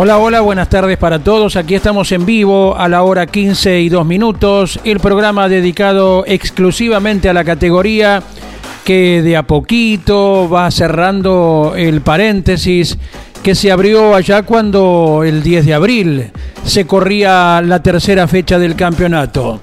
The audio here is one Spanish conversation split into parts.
Hola, hola, buenas tardes para todos. Aquí estamos en vivo a la hora 15 y 2 minutos. El programa dedicado exclusivamente a la categoría que de a poquito va cerrando el paréntesis que se abrió allá cuando el 10 de abril se corría la tercera fecha del campeonato.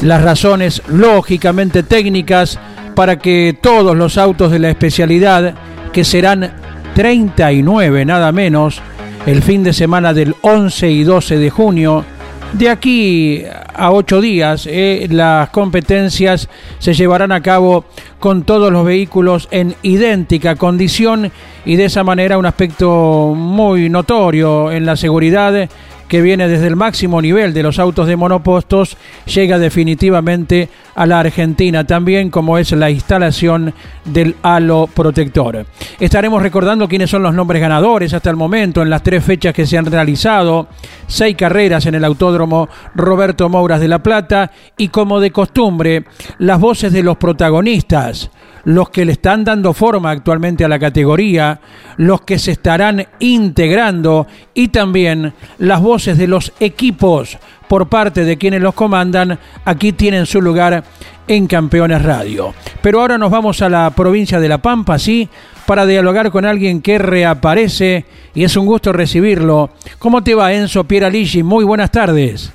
Las razones lógicamente técnicas para que todos los autos de la especialidad, que serán 39 nada menos, el fin de semana del 11 y 12 de junio. De aquí a ocho días eh, las competencias se llevarán a cabo con todos los vehículos en idéntica condición y de esa manera un aspecto muy notorio en la seguridad que viene desde el máximo nivel de los autos de monopostos, llega definitivamente a la Argentina también, como es la instalación del halo protector. Estaremos recordando quiénes son los nombres ganadores hasta el momento en las tres fechas que se han realizado, seis carreras en el Autódromo Roberto Mouras de La Plata y como de costumbre, las voces de los protagonistas los que le están dando forma actualmente a la categoría, los que se estarán integrando y también las voces de los equipos por parte de quienes los comandan, aquí tienen su lugar en Campeones Radio. Pero ahora nos vamos a la provincia de La Pampa, sí, para dialogar con alguien que reaparece y es un gusto recibirlo. ¿Cómo te va Enzo Pieraligi? Muy buenas tardes.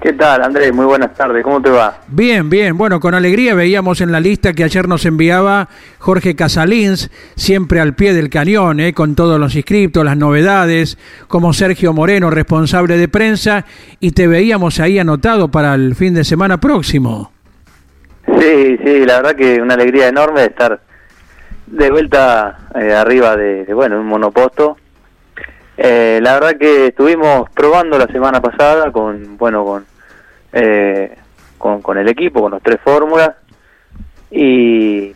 ¿Qué tal, Andrés? Muy buenas tardes. ¿Cómo te va? Bien, bien. Bueno, con alegría veíamos en la lista que ayer nos enviaba Jorge Casalins, siempre al pie del cañón, ¿eh? con todos los inscriptos, las novedades, como Sergio Moreno, responsable de prensa, y te veíamos ahí anotado para el fin de semana próximo. Sí, sí, la verdad que una alegría enorme de estar de vuelta eh, arriba de, de, bueno, un monoposto eh, la verdad que estuvimos probando la semana pasada con, bueno, con, eh, con, el equipo, con los tres fórmulas. Y,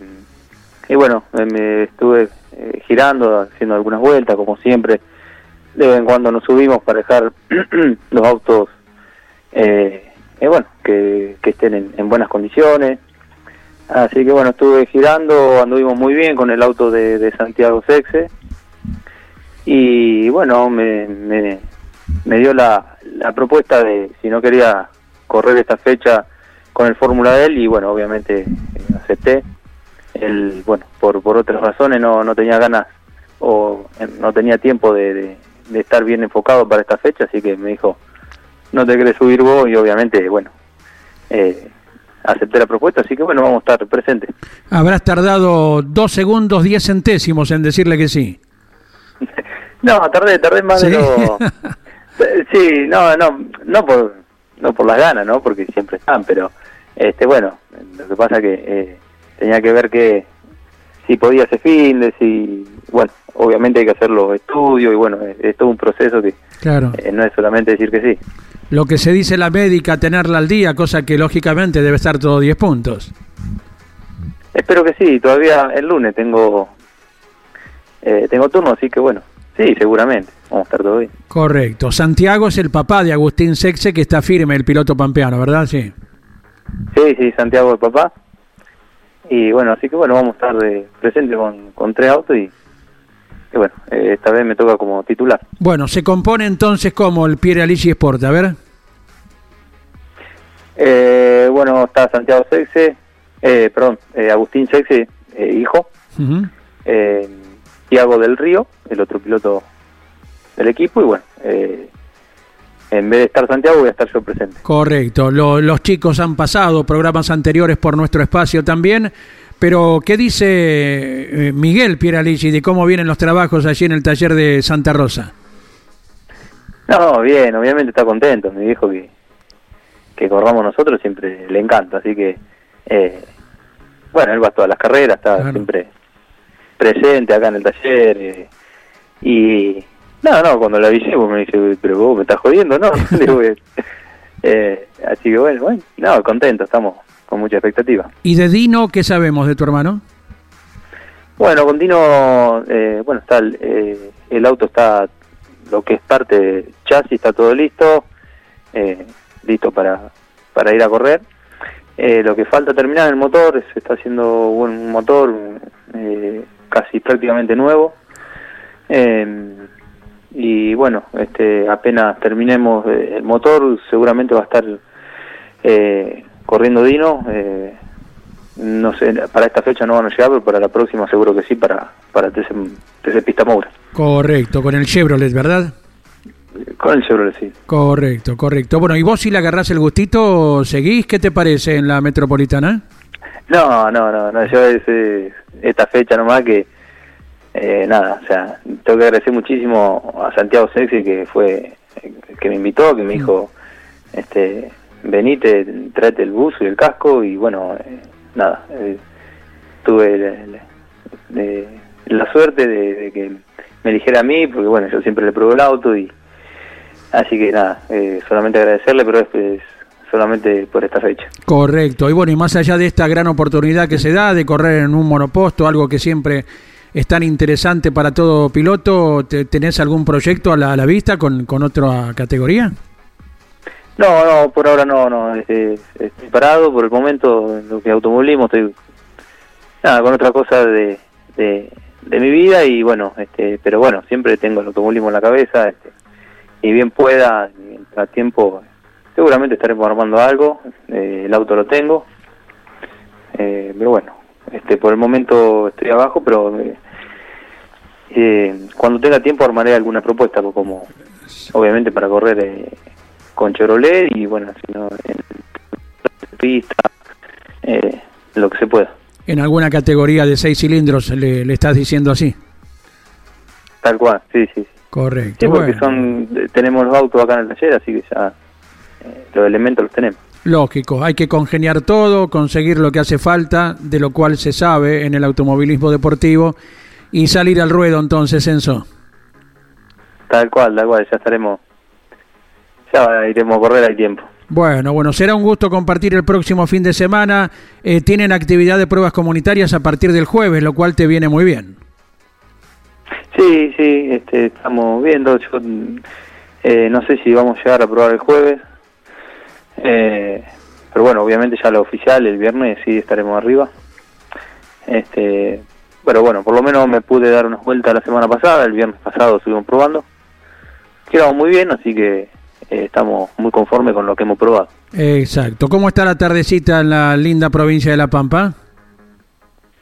y bueno, me estuve eh, girando, haciendo algunas vueltas, como siempre, de vez en cuando nos subimos para dejar los autos, eh, bueno, que, que estén en, en, buenas condiciones. Así que bueno, estuve girando, anduvimos muy bien con el auto de Santiago Sexe y bueno, me, me, dio la, la, propuesta de si no quería correr esta fecha con el Fórmula de él y bueno, obviamente eh, acepté. El, bueno, por, por otras razones no, no tenía ganas o eh, no tenía tiempo de, de, estar bien enfocado para esta fecha, así que me dijo, no te querés subir vos y obviamente, bueno, eh, acepté la propuesta, así que bueno, vamos a estar presentes. Habrás tardado dos segundos, diez centésimos en decirle que sí. No, tardé, tardé más de lo... Sí, no, no, no por, no por las ganas, ¿no? Porque siempre están, pero, este, bueno, lo que pasa que eh, tenía que ver que si podía hacer fin de si, bueno, obviamente hay que hacer los estudios y bueno, es, todo un proceso que claro. Eh, no es solamente decir que sí. Lo que se dice la médica, tenerla al día, cosa que lógicamente debe estar todo 10 puntos. Espero que sí, todavía el lunes tengo eh, tengo turno, así que bueno, sí, seguramente, vamos a estar todo bien. Correcto. Santiago es el papá de Agustín Sexe, que está firme, el piloto pampeano, ¿verdad? Sí. Sí, sí, Santiago el papá. Y bueno, así que bueno, vamos a estar de presente con, con tres autos y, bueno, eh, esta vez me toca como titular. Bueno, se compone entonces como el Pierre Alici Sport, a ver. Eh, bueno, está Santiago Sexe, eh, perdón, eh, Agustín Sexe, hijo. eh, Tiago del Río, el otro piloto del equipo, y bueno, eh, en vez de estar Santiago voy a estar yo presente. Correcto, los chicos han pasado programas anteriores por nuestro espacio también, pero ¿qué dice eh, Miguel Pieralici de cómo vienen los trabajos allí en el taller de Santa Rosa? No, bien, obviamente está contento, me dijo que, que corramos nosotros siempre le encanta, así que eh, bueno, él va a todas las carreras, está siempre presente acá en el taller. Eh, y no, no, cuando la avisé, pues me dice, pero vos me estás jodiendo, ¿no? eh, así que bueno, bueno, no, contento, estamos con mucha expectativa. ¿Y de Dino qué sabemos de tu hermano? Bueno, con Dino, eh, bueno, está el, eh, el, auto está, lo que es parte chasis, está todo listo, eh, listo para, para ir a correr. lo que falta terminar el motor, se está haciendo un motor casi prácticamente nuevo. y bueno, este, apenas terminemos el motor, seguramente va a estar corriendo Dino no sé, para esta fecha no van a llegar, pero para la próxima seguro que sí, para, para TC, Pista Moura. Correcto, con el Chevrolet, ¿verdad? Con el Chevrolet, sí. Correcto, correcto. Bueno, y vos si le agarrás el gustito, ¿seguís? ¿Qué te parece en la Metropolitana? No, no, no, no yo es, esta fecha nomás que, eh, nada, o sea, tengo que agradecer muchísimo a Santiago Sexy que fue, que me invitó, que me dijo, este, venite, trate el bus y el casco y bueno, eh, nada, eh, tuve la suerte de, que me eligiera a mí, porque bueno, yo siempre le probé el auto y así que nada, eh, solamente agradecerle, pero es, solamente por esta fecha. Correcto, y bueno, y más allá de esta gran oportunidad que se da de correr en un monoposto, algo que siempre es tan interesante para todo piloto, ¿tenés algún proyecto a la, a la vista con, con otra categoría? No, no, por ahora no, no. Estoy parado por el momento en lo que automovilismo estoy nada con otra cosa de, de, mi vida y bueno, este, pero bueno, siempre tengo el automovilismo en la cabeza este, y bien pueda, a tiempo, seguramente estaremos armando algo. Eh, el auto lo tengo, eh, pero bueno, este, por el momento estoy abajo, pero eh, cuando tenga tiempo armaré alguna propuesta, como obviamente para correr con Chevrolet y bueno, si no, en pista, eh, lo que se pueda. ¿En alguna categoría de seis cilindros le, estás diciendo así? Tal cual, sí, sí. Correcto. Sí, porque son, tenemos los autos acá en el taller, así que ya eh, los elementos los tenemos. Lógico, hay que congeniar todo, conseguir lo que hace falta, de lo cual se sabe en el automovilismo deportivo, y salir al ruedo entonces, Enzo. Tal cual, tal cual, ya estaremos ya iremos a correr al tiempo. Bueno, bueno, será un gusto compartir el próximo fin de semana. Eh, tienen actividad de pruebas comunitarias a partir del jueves, lo cual te viene muy bien. Sí, sí, este, estamos viendo. Yo, eh, no sé si vamos a llegar a probar el jueves. Eh, pero bueno, obviamente ya lo oficial, el viernes sí estaremos arriba. Este, pero bueno, por lo menos me pude dar unas vueltas la semana pasada, el viernes pasado estuvimos probando. Quedamos muy bien, así que eh, estamos muy conformes con lo que hemos probado. Exacto. ¿Cómo está la tardecita en la linda provincia de La Pampa?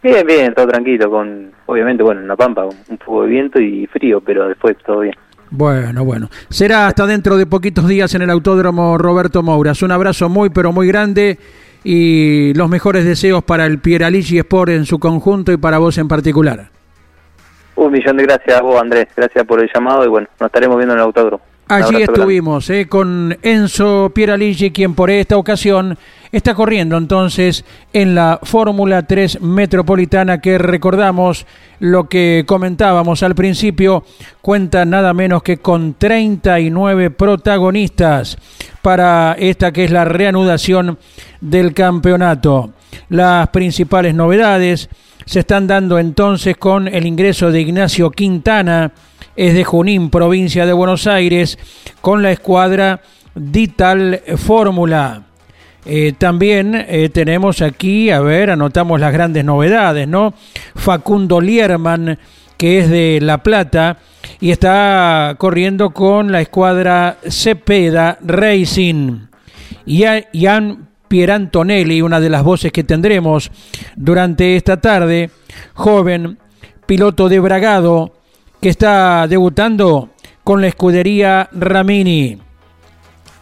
Bien, bien, todo tranquilo, con obviamente, bueno, en La Pampa un poco de viento y frío, pero después todo bien. Bueno, bueno. Será hasta dentro de poquitos días en el Autódromo Roberto Mouras. Un abrazo muy, pero muy grande y los mejores deseos para el Pieraligi Sport en su conjunto y para vos en particular. Un millón de gracias a vos, Andrés. Gracias por el llamado y bueno, nos estaremos viendo en el Autódromo. Allí estuvimos eh, con Enzo Pieraligi, quien por esta ocasión está corriendo entonces en la Fórmula 3 Metropolitana que recordamos lo que comentábamos al principio, cuenta nada menos que con 39 protagonistas para esta que es la reanudación del campeonato. Las principales novedades se están dando entonces con el ingreso de Ignacio Quintana, es de Junín, provincia de Buenos Aires, con la escuadra Dital Fórmula. Eh, también eh, tenemos aquí, a ver, anotamos las grandes novedades, ¿no? Facundo Lierman, que es de La Plata, y está corriendo con la escuadra Cepeda Racing. Y Ian Pierantonelli, una de las voces que tendremos durante esta tarde, joven, piloto de Bragado, que está debutando con la escudería Ramini.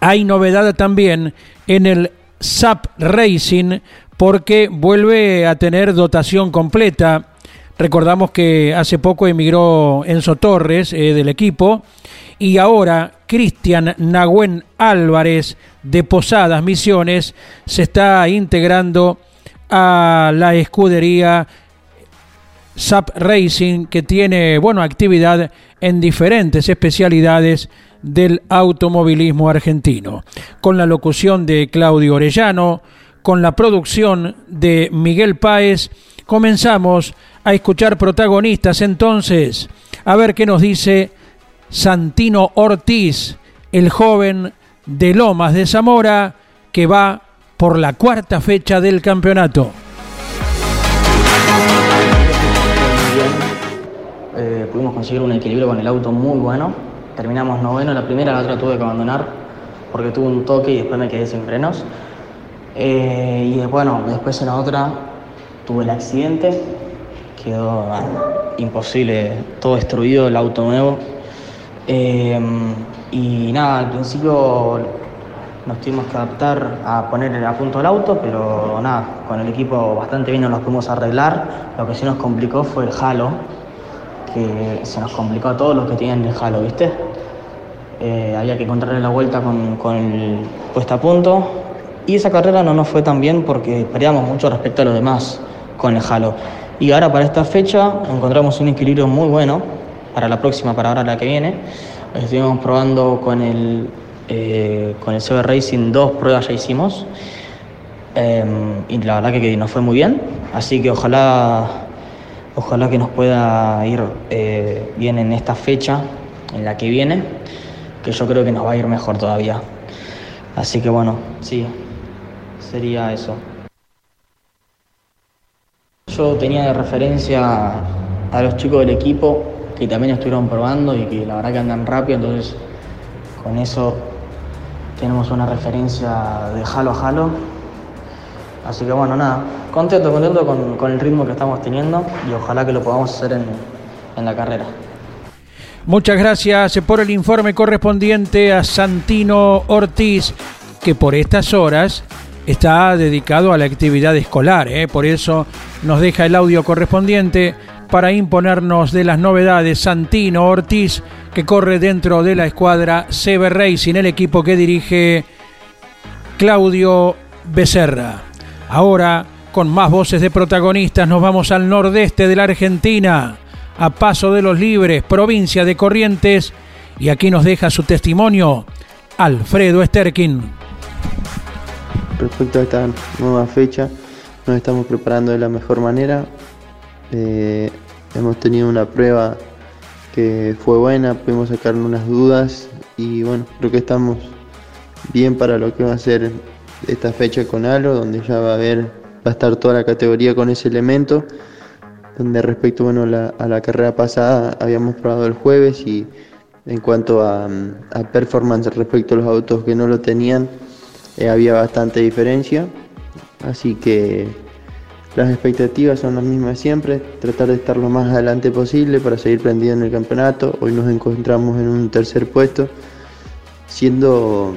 Hay novedad también en el SAP Racing porque vuelve a tener dotación completa. Recordamos que hace poco emigró Enzo Torres eh, del equipo y ahora Cristian Nahuen Álvarez de Posadas Misiones se está integrando a la escudería SAP Racing que tiene, bueno, actividad en diferentes especialidades del automovilismo argentino, con la locución de Claudio Orellano, con la producción de Miguel Páez, comenzamos a escuchar protagonistas entonces, a ver qué nos dice Santino Ortiz, el joven de Lomas de Zamora, que va por la cuarta fecha del campeonato. Pudimos conseguir un equilibrio con el auto muy bueno. Terminamos noveno, la primera, la otra tuve que abandonar porque tuve un toque y después me quedé sin frenos. Eh, y bueno, después en la otra tuve el accidente, quedó ah, imposible, todo destruido, el auto nuevo. Eh, y nada, al principio nos tuvimos que adaptar a poner a punto el auto, pero nada, con el equipo bastante bien nos pudimos arreglar. Lo que sí nos complicó fue el halo, que se nos complicó a todos los que tienen el halo, ¿viste? Eh, había que encontrarle la vuelta con, con el puesta a punto. Y esa carrera no nos fue tan bien porque perdíamos mucho respecto a los demás con el halo. Y ahora para esta fecha encontramos un equilibrio muy bueno para la próxima, para ahora la que viene. Estuvimos probando con el, eh, con el CB Racing, dos pruebas ya hicimos. Em, y la verdad que nos fue muy bien. Así que ojalá, ojalá que nos pueda ir eh, bien en esta fecha, en la que viene, que yo creo que nos va a ir mejor todavía. Así que bueno, sí, sería eso. Yo tenía de referencia a los chicos del equipo que también estuvieron probando y que la verdad que andan rápido, entonces con eso tenemos una referencia de jalo a jalo. Así que bueno, nada, contento, contento con, el ritmo que estamos teniendo y ojalá que lo podamos hacer en, en la carrera. Muchas gracias por el informe correspondiente a Santino Ortiz, que por estas horas está dedicado a la actividad escolar, ¿eh? por eso nos deja el audio correspondiente para imponernos de las novedades Santino Ortiz, que corre dentro de la escuadra CB Racing, el equipo que dirige Claudio Becerra. Ahora, con más voces de protagonistas, nos vamos al nordeste de la Argentina, a Paso de los Libres, provincia de Corrientes, y aquí nos deja su testimonio Alfredo Sterkin respecto a esta nueva fecha, nos estamos preparando de la mejor manera. Eh, hemos tenido una prueba que fue buena, pudimos sacar unas dudas y bueno, creo que estamos bien para lo que va a ser esta fecha con Alo, donde ya va a haber, va a estar toda la categoría con ese elemento. Donde respecto bueno, a la carrera pasada habíamos probado el jueves y en cuanto a, a performance respecto a los autos que no lo tenían, eh, había bastante diferencia, así que las expectativas son las mismas siempre, tratar de estar lo más adelante posible para seguir prendido en el campeonato. Hoy nos encontramos en un tercer puesto, siendo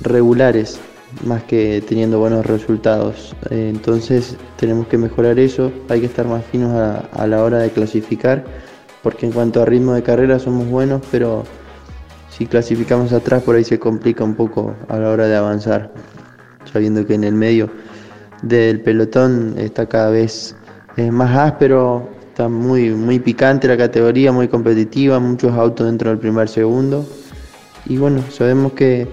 regulares más que teniendo buenos resultados. Eh, entonces tenemos que mejorar eso, hay que estar más finos a, a la hora de clasificar, porque en cuanto a ritmo de carrera somos buenos, pero si clasificamos atrás por ahí se complica un poco a la hora de avanzar, sabiendo que en el medio del pelotón está cada vez más áspero, está muy, muy picante la categoría, muy competitiva, muchos autos dentro del primer segundo. Y bueno, sabemos que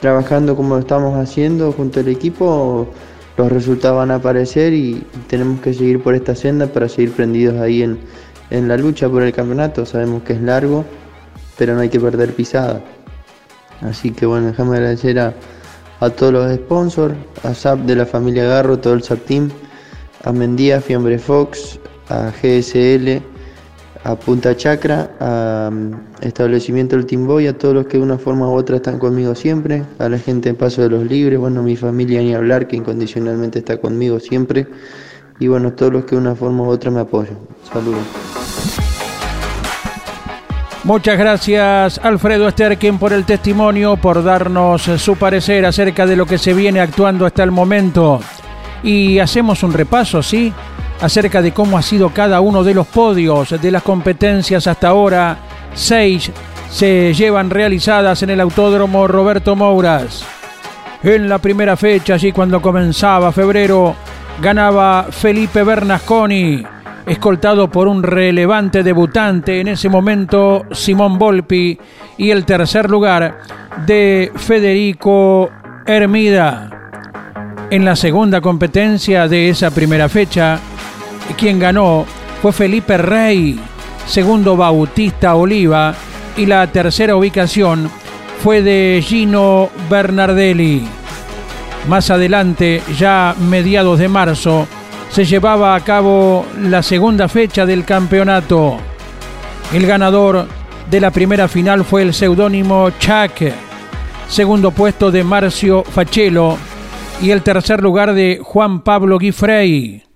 trabajando como lo estamos haciendo junto al equipo, los resultados van a aparecer y tenemos que seguir por esta senda para seguir prendidos ahí en, en la lucha por el campeonato. Sabemos que es largo pero no hay que perder pisada. Así que bueno, déjame agradecer a, todos los sponsors, a SAP de la familia Garro, todo el SAP Team, a Mendía, Fiambre Fox, a GSL, a Punta Chacra, a um, Establecimiento El Boy, a todos los que de una forma u otra están conmigo siempre, a la gente en Paso de los Libres, bueno, mi familia ni hablar, que incondicionalmente está conmigo siempre, y bueno, todos los que de una forma u otra me apoyan. Saludos. Muchas gracias Alfredo Esterkin por el testimonio, por darnos su parecer acerca de lo que se viene actuando hasta el momento. Y hacemos un repaso, ¿sí? Acerca de cómo ha sido cada uno de los podios de las competencias hasta ahora. Seis se llevan realizadas en el Autódromo Roberto Mouras. En la primera fecha, allí cuando comenzaba febrero, ganaba Felipe Bernasconi, escoltado por un relevante debutante en ese momento, Simón Volpi, y el tercer lugar de Federico Hermida. En la segunda competencia de esa primera fecha, quien ganó fue Felipe Rey, segundo Bautista Oliva y la tercera ubicación fue de Gino Bernardelli. Más adelante, ya mediados de marzo, se llevaba a cabo la segunda fecha del campeonato. El ganador de la primera final fue el seudónimo Chuck, segundo puesto de Marcio Fachelo y el tercer lugar de Juan Pablo Guifrey.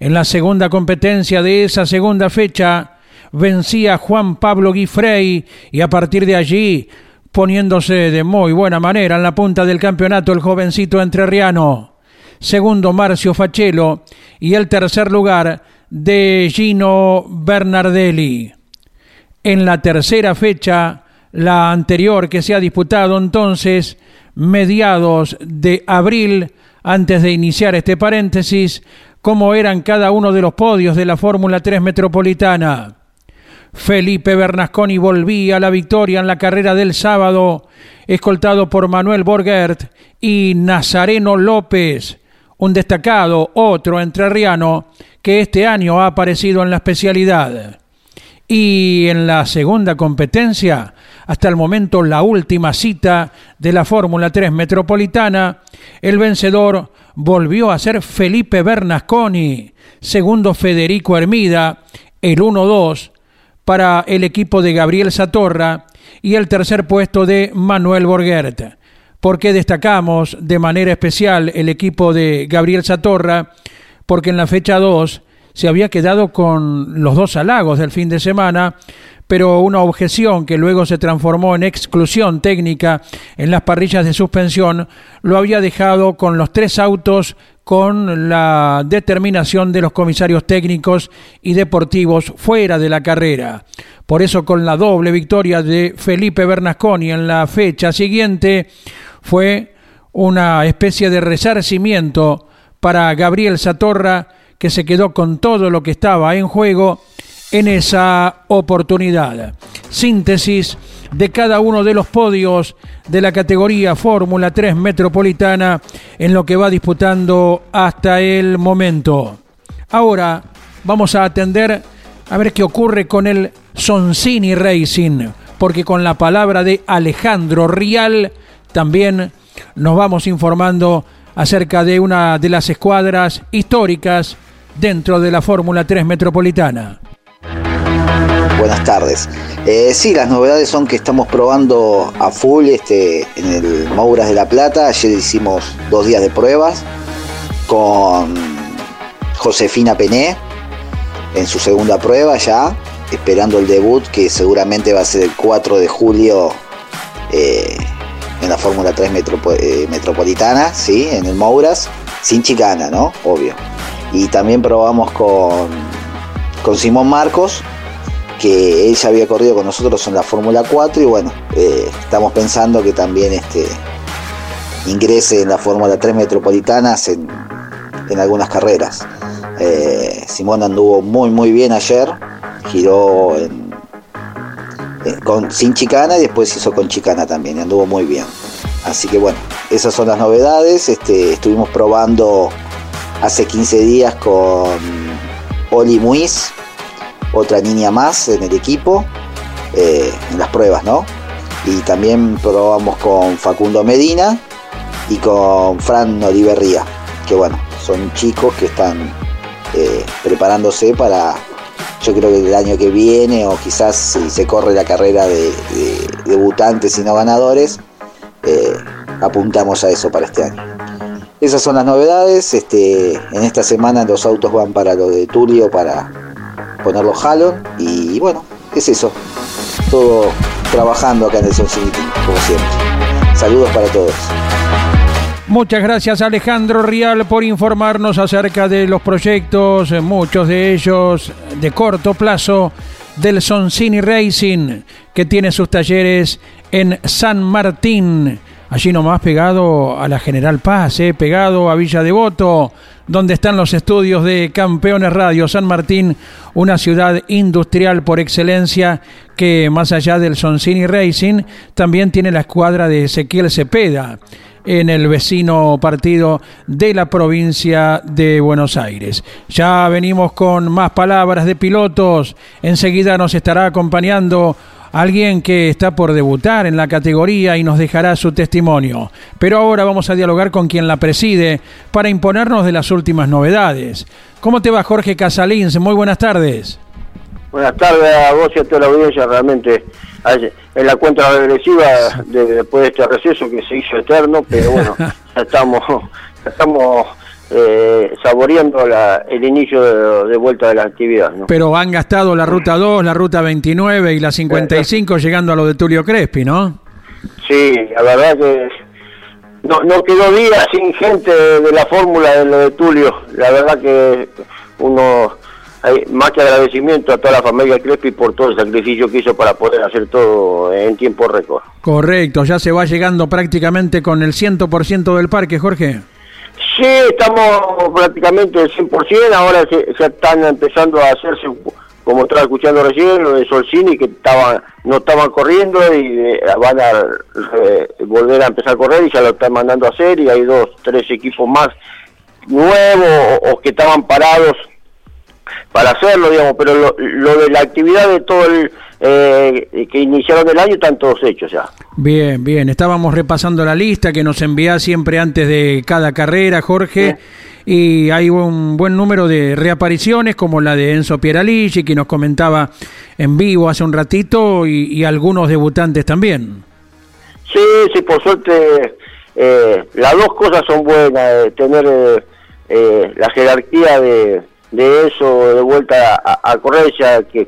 En la segunda competencia de esa segunda fecha, vencía Juan Pablo Guifrey y a partir de allí, poniéndose de muy buena manera en la punta del campeonato el jovencito entrerriano. Segundo Marcio Fachelo y el tercer lugar de Gino Bernardelli. En la tercera fecha, la anterior que se ha disputado entonces, mediados de abril, antes de iniciar este paréntesis, cómo eran cada uno de los podios de la Fórmula 3 Metropolitana. Felipe Bernasconi volvía a la victoria en la carrera del sábado, escoltado por Manuel Borgert y Nazareno López, un destacado otro entrerriano que este año ha aparecido en la especialidad. Y en la segunda competencia, hasta el momento la última cita de la Fórmula 3 Metropolitana, el vencedor volvió a ser Felipe Bernasconi, segundo Federico Hermida, el 1-2 para el equipo de Gabriel Satorra y el tercer puesto de Manuel Borguert. ¿Por qué destacamos de manera especial el equipo de Gabriel Satorra? Porque en la fecha 2 se había quedado con los dos halagos del fin de semana, pero una objeción que luego se transformó en exclusión técnica en las parrillas de suspensión lo había dejado con los tres autos con la determinación de los comisarios técnicos y deportivos fuera de la carrera. Por eso con la doble victoria de Felipe Bernasconi en la fecha siguiente fue una especie de resarcimiento para Gabriel Satorra que se quedó con todo lo que estaba en juego en esa oportunidad. Síntesis de cada uno de los podios de la categoría Fórmula 3 Metropolitana en lo que va disputando hasta el momento. Ahora vamos a atender a ver qué ocurre con el Soncini Racing, porque con la palabra de Alejandro Rial también nos vamos informando acerca de una de las escuadras históricas dentro de la Fórmula 3 Metropolitana buenas tardes. Eh, sí, las novedades son que estamos probando a full este, en el Mouras de la Plata. Ayer hicimos dos días de pruebas con Josefina Pené en su segunda prueba ya, esperando el debut que seguramente va a ser el 4 de julio eh, en la Fórmula 3 eh, Metropolitana, ¿sí? en el Mouras, sin chicana, ¿no? Obvio. Y también probamos con, con Simón Marcos, que él ya había corrido con nosotros en la Fórmula 4 y bueno, eh, estamos pensando que también este, ingrese en la Fórmula 3 Metropolitanas en, algunas carreras. Eh, Simón anduvo muy muy bien ayer, giró con, sin chicana y después hizo con chicana también, anduvo muy bien. Así que bueno, esas son las novedades. Este, estuvimos probando hace 15 días con Oli Muiz, otra niña más en el equipo, eh, en las pruebas, ¿no? Y también probamos con Facundo Medina y con Fran Oliverría, que bueno, son chicos que están eh, preparándose para, yo creo que el año que viene, o quizás si se corre la carrera de, debutantes y no ganadores, eh, apuntamos a eso para este año. Esas son las novedades. Este, en esta semana los autos van para lo de Tulio para ponerlo Halo y bueno, es eso. Todo trabajando acá en el Son City, como siempre. Saludos para todos. Muchas gracias Alejandro Rial por informarnos acerca de los proyectos, eh, muchos de ellos de corto plazo, del Soncini Racing, que tiene sus talleres en San Martín, allí nomás pegado a la General Paz, eh, pegado a Villa Devoto, donde están los estudios de Campeones Radio San Martín, una ciudad industrial por excelencia que más allá del Soncini Racing también tiene la escuadra de Ezequiel Cepeda en el vecino partido de la provincia de Buenos Aires. Ya venimos con más palabras de pilotos. Enseguida nos estará acompañando alguien que está por debutar en la categoría y nos dejará su testimonio. Pero ahora vamos a dialogar con quien la preside para imponernos de las últimas novedades. ¿Cómo te va Jorge Casalins? Muy buenas tardes. Buenas tardes a vos y a toda la audiencia, realmente en la cuenta regresiva de, después de este receso que se hizo eterno, pero bueno, ya estamos, estamos eh, saboreando el inicio de, vuelta de la actividad. Pero han gastado la ruta 2, la ruta 29 y la 55 llegando a lo de Tulio Crespi, ¿no? Sí, la verdad que no, no quedó día sin gente de la fórmula de lo de Tulio. La verdad que uno hay más que agradecimiento a toda la familia Crespi por todo el sacrificio que hizo para poder hacer todo en tiempo récord. Correcto, ya se va llegando prácticamente con el 100% del parque, Jorge. Sí, estamos prácticamente el 100%, ahora se, están empezando a hacerse, como estaba escuchando recién, lo de Solcini, que estaban, no estaban corriendo y eh, van a eh, volver a empezar a correr y ya lo están mandando a hacer y hay dos, tres equipos más nuevos o que estaban parados para hacerlo, digamos, pero lo, de la actividad de todo el eh, que iniciaron el año están todos hechos ya. Bien, bien, estábamos repasando la lista que nos envía siempre antes de cada carrera, Jorge. Y hay un buen número de reapariciones, como la de Enzo Pieraligi, que nos comentaba en vivo hace un ratito, y, algunos debutantes también. Sí, sí, por suerte, eh, las dos cosas son buenas, eh, tener la jerarquía de, de eso de vuelta a, ya que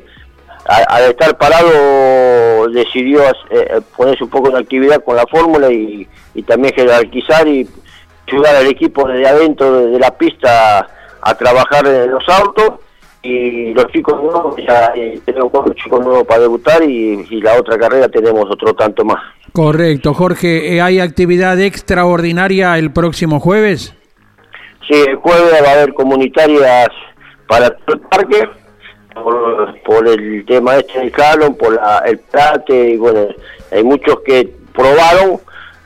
al estar parado decidió eh, ponerse un poco de actividad con la fórmula y, también jerarquizar y ayudar al equipo desde adentro de, la pista a, trabajar en los autos y los chicos nuevos, ya eh, tenemos cuatro chicos nuevos para debutar y, y, la otra carrera tenemos otro tanto más. Correcto, Jorge, eh, ¿hay actividad extraordinaria el próximo jueves? Sí, el jueves va a haber comunitarias para el parque por, el tema este del calón, por la, el plate, y bueno, hay muchos que probaron,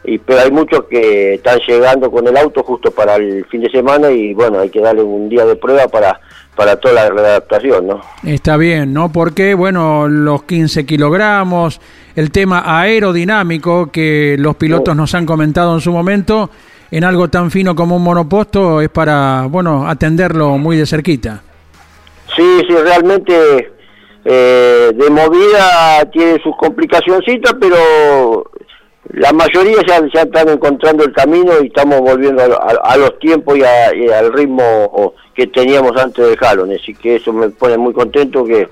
y pero hay muchos que están llegando con el auto justo para el fin de semana y bueno, hay que darle un día de prueba para para toda la adaptación, ¿no? Está bien, ¿no? Porque, bueno, los 15 kilogramos, el tema aerodinámico que los pilotos nos han comentado en su momento, en algo tan fino como un monoposto, es para, bueno, atenderlo muy de cerquita. Sí, sí, realmente eh, de movida tiene sus complicacioncitas, pero la mayoría ya, ya están encontrando el camino y estamos volviendo a, los tiempos y, al ritmo que teníamos antes del jalón, así que eso me pone muy contento que,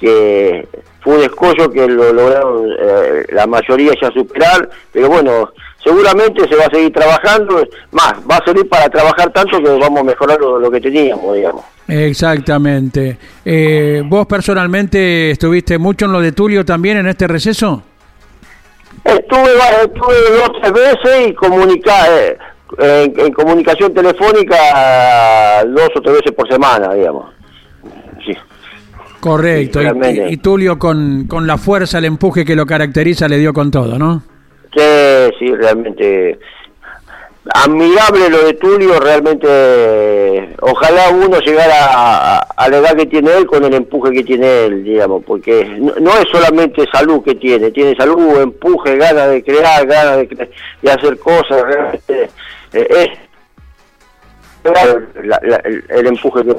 que fue un escollo que lo lograron eh, la mayoría ya superar, pero bueno, seguramente se va a seguir trabajando, más, va a servir para trabajar tanto que vamos a mejorar lo que teníamos, digamos. Exactamente. Eh, ¿Vos personalmente estuviste mucho en lo de Tulio también en este receso? Estuve, estuve dos tres veces y comunica, eh, en, comunicación telefónica dos o tres veces por semana, digamos. Sí. Correcto. y, Tulio con, con la fuerza, el empuje que lo caracteriza, le dio con todo, ¿no? Sí, sí, realmente admirable lo de Tulio, realmente ojalá uno llegara a, la edad que tiene él con el empuje que tiene él, digamos, porque no, es solamente salud que tiene, tiene salud, empuje, ganas de crear, ganas de, hacer cosas, realmente eh, es el, empuje que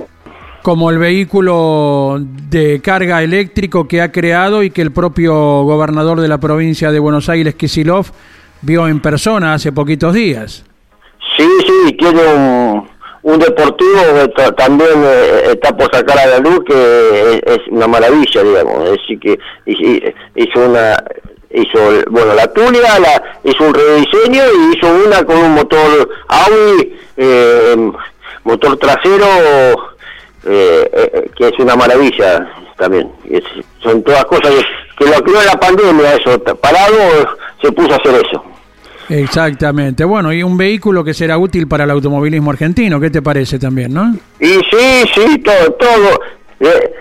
como el vehículo de carga eléctrico que ha creado y que el propio gobernador de la provincia de Buenos Aires, Kisilov, vio en persona hace poquitos días. Sí, sí, tiene un, un deportivo que también eh, está por sacar a la luz que es, una maravilla, digamos. Decir, que hizo una hizo bueno la Tulia la, hizo un rediseño y hizo una con un motor Audi eh, motor trasero eh, que es una maravilla también son todas cosas que, que lo creó la pandemia eso parado se puso a hacer eso Exactamente. Bueno, y un vehículo que será útil para el automovilismo argentino, ¿qué te parece también, no? Y sí, sí, todo, todo, de,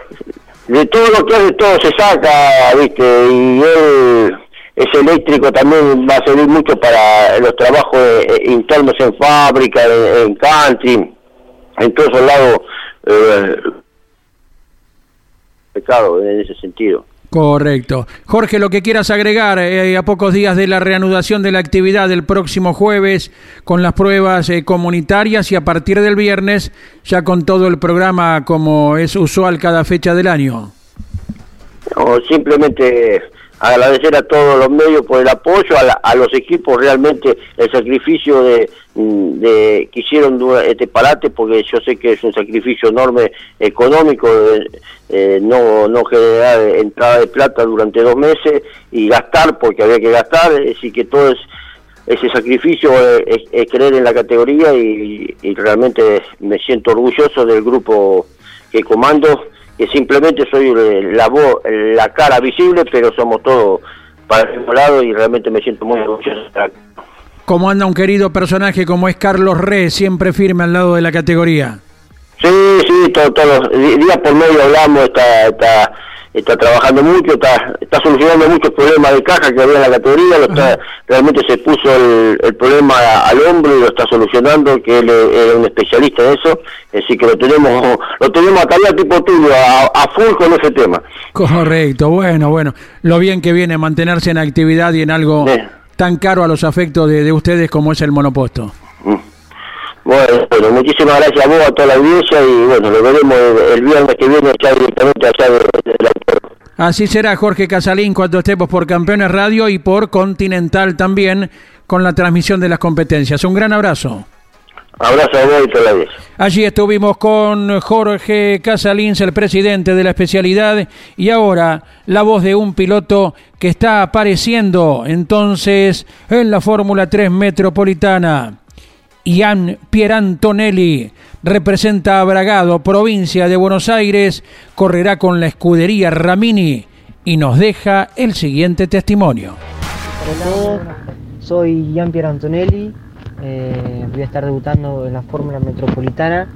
de todo lo que hace, todo se saca, ¿viste? Y él es eléctrico también va a servir mucho para los trabajos eh, internos en fábrica, en, en country, en todos esos lados, eh, pecado en ese sentido. Correcto. Jorge, lo que quieras agregar eh, a pocos días de la reanudación de la actividad del próximo jueves con las pruebas eh, comunitarias y a partir del viernes ya con todo el programa como es usual cada fecha del año. No, simplemente agradecer a todos los medios por el apoyo, a, la- a los equipos realmente el sacrificio de, de que hicieron este parate, porque yo sé que es un sacrificio enorme económico, eh, eh, no, no generar entrada de plata durante dos meses y gastar, porque había que gastar, así que todo es, ese sacrificio es, creer en la categoría y, y realmente me siento orgulloso del grupo que comando, que simplemente soy eh, la voz, la cara visible, pero somos todos para el mismo lado y realmente me siento muy orgulloso. ¿Cómo anda un querido personaje como es Carlos Re, siempre firme al lado de la categoría? Sí, sí, to- todos los di- días por medio hablamos, está, está, está trabajando mucho, está, está solucionando muchos problemas de caja que había en la categoría, lo está, realmente se puso el, el problema al hombro y lo está solucionando, que él es, es un especialista en eso, así que lo tenemos, lo tenemos a tarea tipo tuyo, a, a full con ese tema. Correcto, bueno, bueno. Lo bien que viene mantenerse en actividad y en algo Sí. Tan caro a los afectos de, de ustedes como es el monoposto. Mm. Bueno, bueno, muchísimas gracias a vos, a toda la audiencia y bueno, lo veremos el, viernes que viene ya directamente allá de, de la Así será Jorge Casalín cuando estemos por Campeones Radio y por Continental también con la transmisión de las competencias. Un gran abrazo. Abrazo a vos y la. Allí estuvimos con Jorge Casalins, el presidente de la especialidad, y ahora la voz de un piloto que está apareciendo entonces en la Fórmula 3 Metropolitana. Ian Pierantonelli representa a Bragado, provincia de Buenos Aires, correrá con la escudería Ramini y nos deja el siguiente testimonio. Hola soy Gian Pier Antonelli, eh, voy a estar debutando en la Fórmula Metropolitana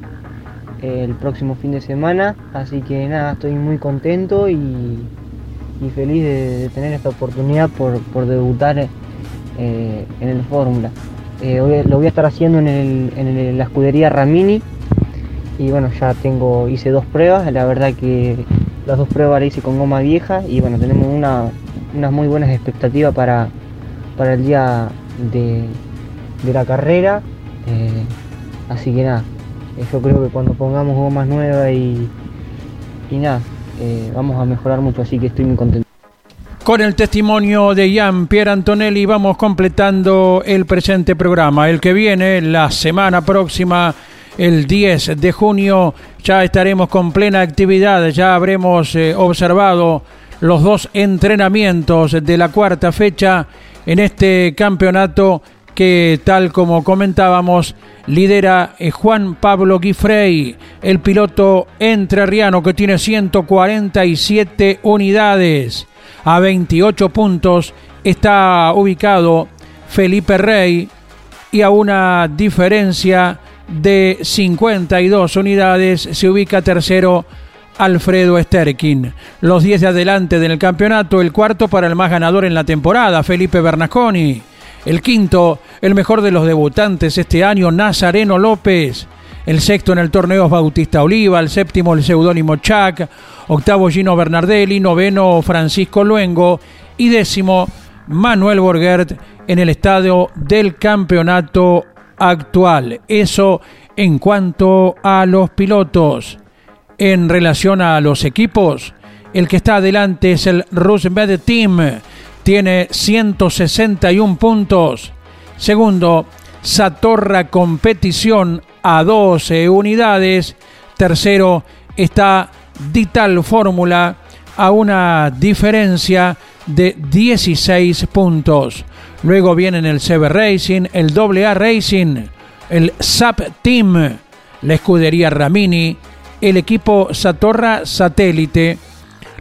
eh, el próximo fin de semana, así que nada, estoy muy contento y, feliz de, tener esta oportunidad por, por debutar eh, en el Fórmula. Lo voy a estar haciendo en, la escudería Ramini. Y bueno, ya tengo, hice dos pruebas, la verdad que las dos pruebas las hice con goma vieja. Y bueno, tenemos una, unas muy buenas expectativas para el día de, de la carrera. eh, así que nada, eh, yo creo que cuando pongamos gomas nuevas y, y nada, eh, vamos a mejorar mucho, así que estoy muy contento. Con el testimonio de Ian Pier Antonelli vamos completando el presente programa. El que viene, la semana próxima, el 10 de junio, ya estaremos con plena actividad. Ya habremos observado los dos entrenamientos de la cuarta fecha en este campeonato que tal como comentábamos lidera eh, Juan Pablo Guifrey, el piloto entrerriano que tiene 147 unidades. A 28 puntos está ubicado Felipe Rey y a una diferencia de 52 unidades se ubica tercero Alfredo Sterkin. Los 10 de adelante del campeonato, el cuarto para el más ganador en la temporada, Felipe Bernasconi. El quinto, el mejor de los debutantes este año, Nazareno López. El sexto en el torneo es Bautista Oliva, el séptimo el seudónimo Chac, octavo Gino Bernardelli, noveno Francisco Luengo y décimo Manuel Borgert en el estadio del campeonato actual. Eso en cuanto a los pilotos. En relación a los equipos, el que está adelante es el Roosevelt Team, tiene 161 puntos. Segundo, Satorra Competición a 12 unidades. Tercero está Dital Fórmula a una diferencia de 16 puntos. Luego vienen el CB Racing, el AA Racing, el SAP Team, la escudería Ramini, el equipo Satorra Satélite,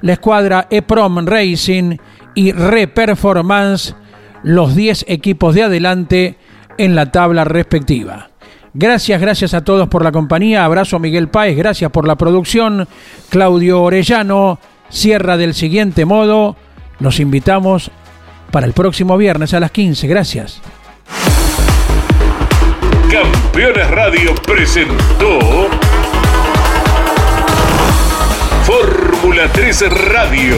la escuadra EPROM Racing y Reperformance. los 10 equipos de adelante en la tabla respectiva. Gracias, gracias a todos por la compañía. Abrazo a Miguel Páez, gracias por la producción. Claudio Orellano cierra del siguiente modo. Los invitamos para el próximo viernes a las 15. Gracias. Campeones Radio presentó Fórmula 13 Radio.